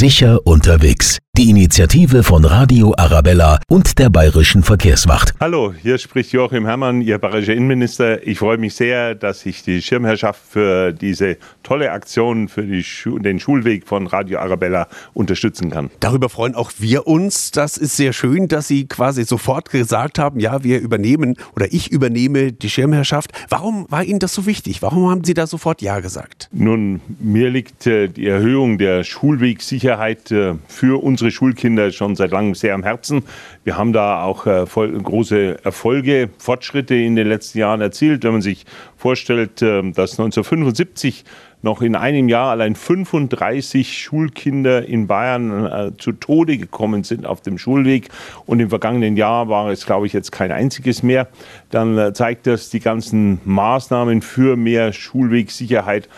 Sicher unterwegs. Die Initiative von Radio Arabella und der Bayerischen Verkehrswacht. Hallo, hier spricht Joachim Herrmann, Ihr bayerischer Innenminister. Ich freue mich sehr, dass ich die Schirmherrschaft für diese tolle Aktion für Schu den Schulweg von Radio Arabella unterstützen kann. Darüber freuen auch wir uns. Das ist sehr schön, dass Sie quasi sofort gesagt haben, ja, wir übernehmen oder ich übernehme die Schirmherrschaft. Warum war Ihnen das so wichtig? Warum haben Sie da sofort Ja gesagt? Nun, mir liegt äh, die Erhöhung der Schulwegsicherheit äh, für uns unsere Schulkinder schon seit langem sehr am Herzen. Wir haben da auch äh, große Erfolge, Fortschritte in den letzten Jahren erzielt. Wenn man sich vorstellt, äh, dass 1975 noch in einem Jahr allein 35 Schulkinder in Bayern äh, zu Tode gekommen sind auf dem Schulweg. Und im vergangenen Jahr war es, glaube ich, jetzt kein einziges mehr. Dann äh, zeigt das, die ganzen Maßnahmen für mehr Schulwegsicherheit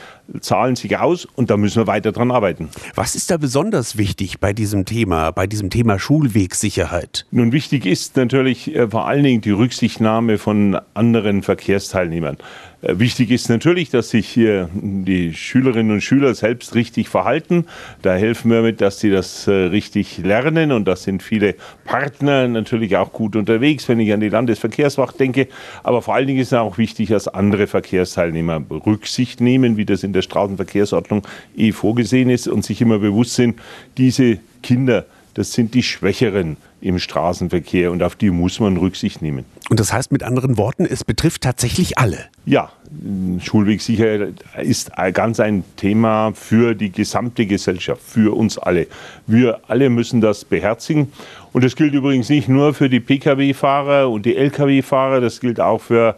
zahlen sich aus und da müssen wir weiter dran arbeiten. Was ist da besonders wichtig bei diesem Thema, bei diesem Thema Schulwegsicherheit? Nun, wichtig ist natürlich äh, vor allen Dingen die Rücksichtnahme von anderen Verkehrsteilnehmern. Äh, wichtig ist natürlich, dass sich hier die Schülerinnen und Schüler selbst richtig verhalten. Da helfen wir mit, dass sie das äh, richtig lernen und das sind viele Partner natürlich auch gut unterwegs, wenn ich an die Landesverkehrswacht denke. Aber vor allen Dingen ist es auch wichtig, dass andere Verkehrsteilnehmer Rücksicht nehmen, wie das in der Straßenverkehrsordnung eh vorgesehen ist und sich immer bewusst sind, diese Kinder, das sind die Schwächeren im Straßenverkehr und auf die muss man Rücksicht nehmen. Und das heißt mit anderen Worten, es betrifft tatsächlich alle. Ja, Schulwegsicherheit ist ganz ein Thema für die gesamte Gesellschaft, für uns alle. Wir alle müssen das beherzigen. Und das gilt übrigens nicht nur für die Pkw-Fahrer und die Lkw-Fahrer, das gilt auch für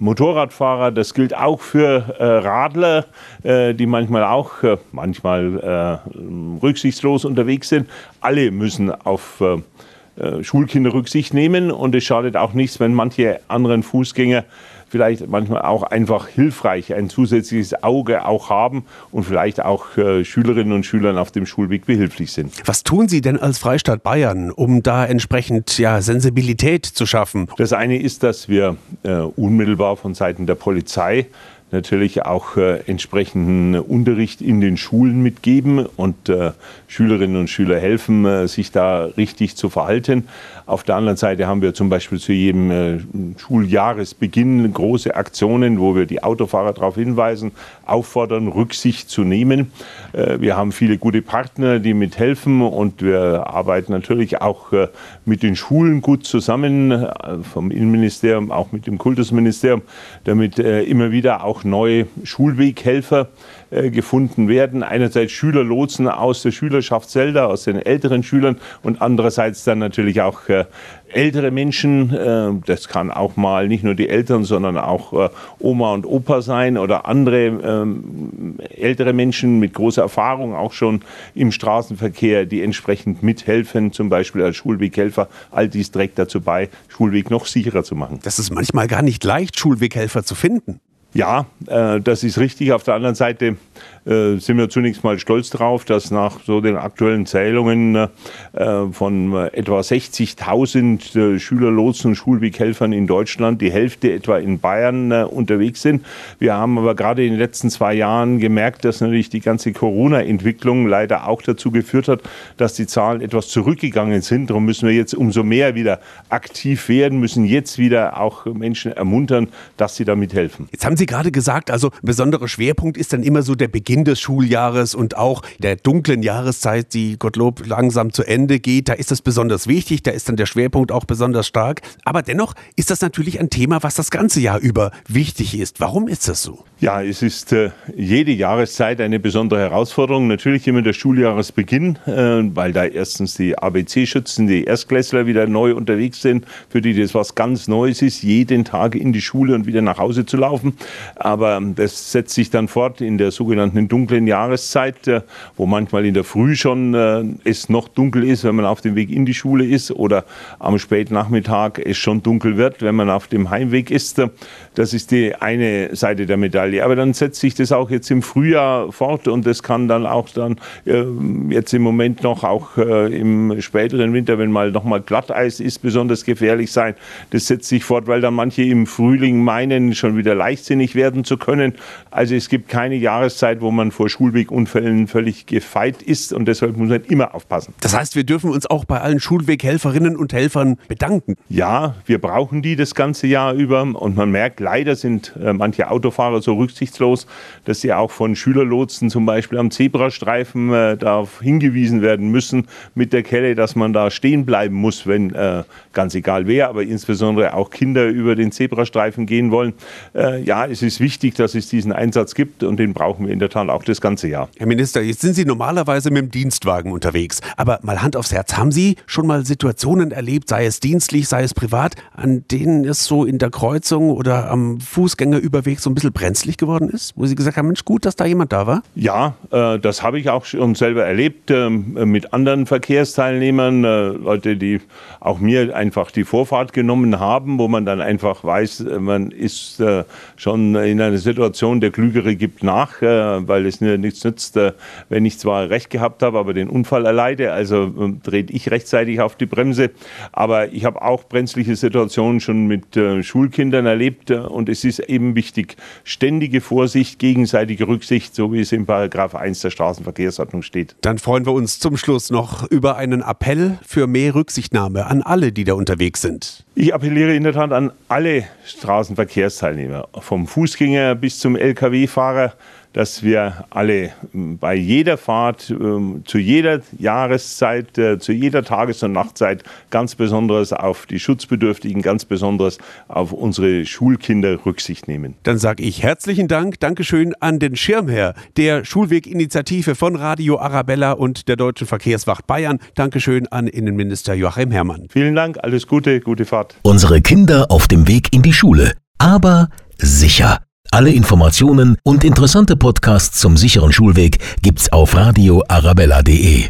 Motorradfahrer, das gilt auch für äh, Radler, äh, die manchmal auch äh, manchmal äh, rücksichtslos unterwegs sind. Alle müssen auf äh, äh, Schulkinder Rücksicht nehmen und es schadet auch nichts, wenn manche anderen Fußgänger vielleicht manchmal auch einfach hilfreich ein zusätzliches Auge auch haben und vielleicht auch äh, Schülerinnen und Schülern auf dem Schulweg behilflich sind. Was tun Sie denn als Freistaat Bayern, um da entsprechend ja, Sensibilität zu schaffen? Das eine ist, dass wir äh, unmittelbar von Seiten der Polizei natürlich auch äh, entsprechenden Unterricht in den Schulen mitgeben und äh, Schülerinnen und Schüler helfen, äh, sich da richtig zu verhalten. Auf der anderen Seite haben wir zum Beispiel zu jedem äh, Schuljahresbeginn große Aktionen, wo wir die Autofahrer darauf hinweisen, auffordern, Rücksicht zu nehmen. Äh, wir haben viele gute Partner, die mithelfen und wir arbeiten natürlich auch äh, mit den Schulen gut zusammen, vom Innenministerium, auch mit dem Kultusministerium, damit immer wieder auch neue Schulweghelfer gefunden werden. Einerseits Schülerlotsen aus der Schülerschaft selber, aus den älteren Schülern und andererseits dann natürlich auch ältere Menschen, äh, das kann auch mal nicht nur die Eltern, sondern auch äh, Oma und Opa sein oder andere ähm, ältere Menschen mit großer Erfahrung auch schon im Straßenverkehr, die entsprechend mithelfen, zum Beispiel als Schulweghelfer. All dies trägt dazu bei, Schulweg noch sicherer zu machen. Das ist manchmal gar nicht leicht, Schulweghelfer zu finden. Ja, äh, das ist richtig. Auf der anderen Seite äh, sind wir zunächst mal stolz darauf, dass nach so den aktuellen Zählungen äh, von etwa 60.000 Schülerlotsen und Schulweghelfern in Deutschland die Hälfte etwa in Bayern unterwegs sind. Wir haben aber gerade in den letzten zwei Jahren gemerkt, dass natürlich die ganze Corona-Entwicklung leider auch dazu geführt hat, dass die Zahlen etwas zurückgegangen sind. Darum müssen wir jetzt umso mehr wieder aktiv werden, müssen jetzt wieder auch Menschen ermuntern, dass sie damit helfen. Jetzt haben Sie gerade gesagt, also besonderer Schwerpunkt ist dann immer so der Beginn des Schuljahres und auch der dunklen Jahreszeit, die Gottlob langsam zu Ende geht. Da ist das besonders wichtig, da ist dann der Schwerpunkt auch besonders stark. Aber dennoch ist das natürlich ein Thema, was das ganze Jahr über wichtig ist. Warum ist das so? Ja, es ist äh, jede Jahreszeit eine besondere Herausforderung. Natürlich immer der Schuljahresbeginn, äh, weil da erstens die ABC-Schützen, die Erstklässler wieder neu unterwegs sind, für die das was ganz Neues ist, jeden Tag in die Schule und wieder nach Hause zu laufen. Aber das setzt sich dann fort in der sogenannten in dunklen Jahreszeit, äh, wo manchmal in der Früh schon äh, es noch dunkel ist, wenn man auf dem Weg in die Schule ist oder am Spätnachmittag es schon dunkel wird, wenn man auf dem Heimweg ist. Das ist die eine Seite der Medaille. Aber dann setzt sich das auch jetzt im Frühjahr fort und das kann dann auch dann äh, jetzt im Moment noch auch im späteren Winter, wenn mal noch mal Glatteis ist, besonders gefährlich sein. Das setzt sich fort, weil dann manche im Frühling meinen, schon wieder leichtsinnig werden zu können. Also es gibt keine Jahreszeit, Zeit, wo man vor Schulwegunfällen völlig gefeit ist und deshalb muss man immer aufpassen. Das heißt, wir dürfen uns auch bei allen Schulweghelferinnen und Helfern bedanken. Ja, wir brauchen die das ganze Jahr über und man merkt, leider sind äh, manche Autofahrer so rücksichtslos, dass sie auch von Schülerlotsen zum Beispiel am Zebrastreifen äh, darauf hingewiesen werden müssen mit der Kelle, dass man da stehen bleiben muss, wenn äh, ganz egal wer, aber insbesondere auch Kinder über den Zebrastreifen gehen wollen. Äh, ja, es ist wichtig, dass es diesen Einsatz gibt und den brauchen wir in der Tat auch das ganze Jahr. Herr Minister, jetzt sind Sie normalerweise mit dem Dienstwagen unterwegs, aber mal Hand aufs Herz, haben Sie schon mal Situationen erlebt, sei es dienstlich, sei es privat, an denen es so in der Kreuzung oder am Fußgängerüberweg so ein bisschen brenzlig geworden ist, wo Sie gesagt haben, Mensch, gut, dass da jemand da war? Ja, äh, das habe ich auch schon selber erlebt äh, mit anderen Verkehrsteilnehmern, äh, Leute, die auch mir einfach die Vorfahrt genommen haben, wo man dann einfach weiß, äh, man ist äh, schon in einer Situation, der Klügere gibt nach, äh, weil es mir nichts nützt, wenn ich zwar recht gehabt habe, aber den Unfall erleide. Also dreht ich rechtzeitig auf die Bremse. Aber ich habe auch brenzliche Situationen schon mit Schulkindern erlebt und es ist eben wichtig, ständige Vorsicht, gegenseitige Rücksicht, so wie es im Paragraph 1 der Straßenverkehrsordnung steht. Dann freuen wir uns zum Schluss noch über einen Appell für mehr Rücksichtnahme an alle, die da unterwegs sind. Ich appelliere in der Tat an alle Straßenverkehrsteilnehmer, vom Fußgänger bis zum Lkw-Fahrer, dass wir alle ähm, bei jeder Fahrt, ähm, zu jeder Jahreszeit, äh, zu jeder Tages- und Nachtzeit ganz besonders auf die Schutzbedürftigen, ganz besonders auf unsere Schulkinder Rücksicht nehmen. Dann sage ich herzlichen Dank, Dankeschön an den Schirmherr der Schulweginitiative von Radio Arabella und der Deutschen Verkehrswacht Bayern. Dankeschön an Innenminister Joachim Herrmann. Vielen Dank, alles Gute, gute Fahrt. Unsere Kinder auf dem Weg in die Schule. Aber sicher. Alle Informationen und interessante Podcasts zum sicheren Schulweg gibt's auf radioarabella.de.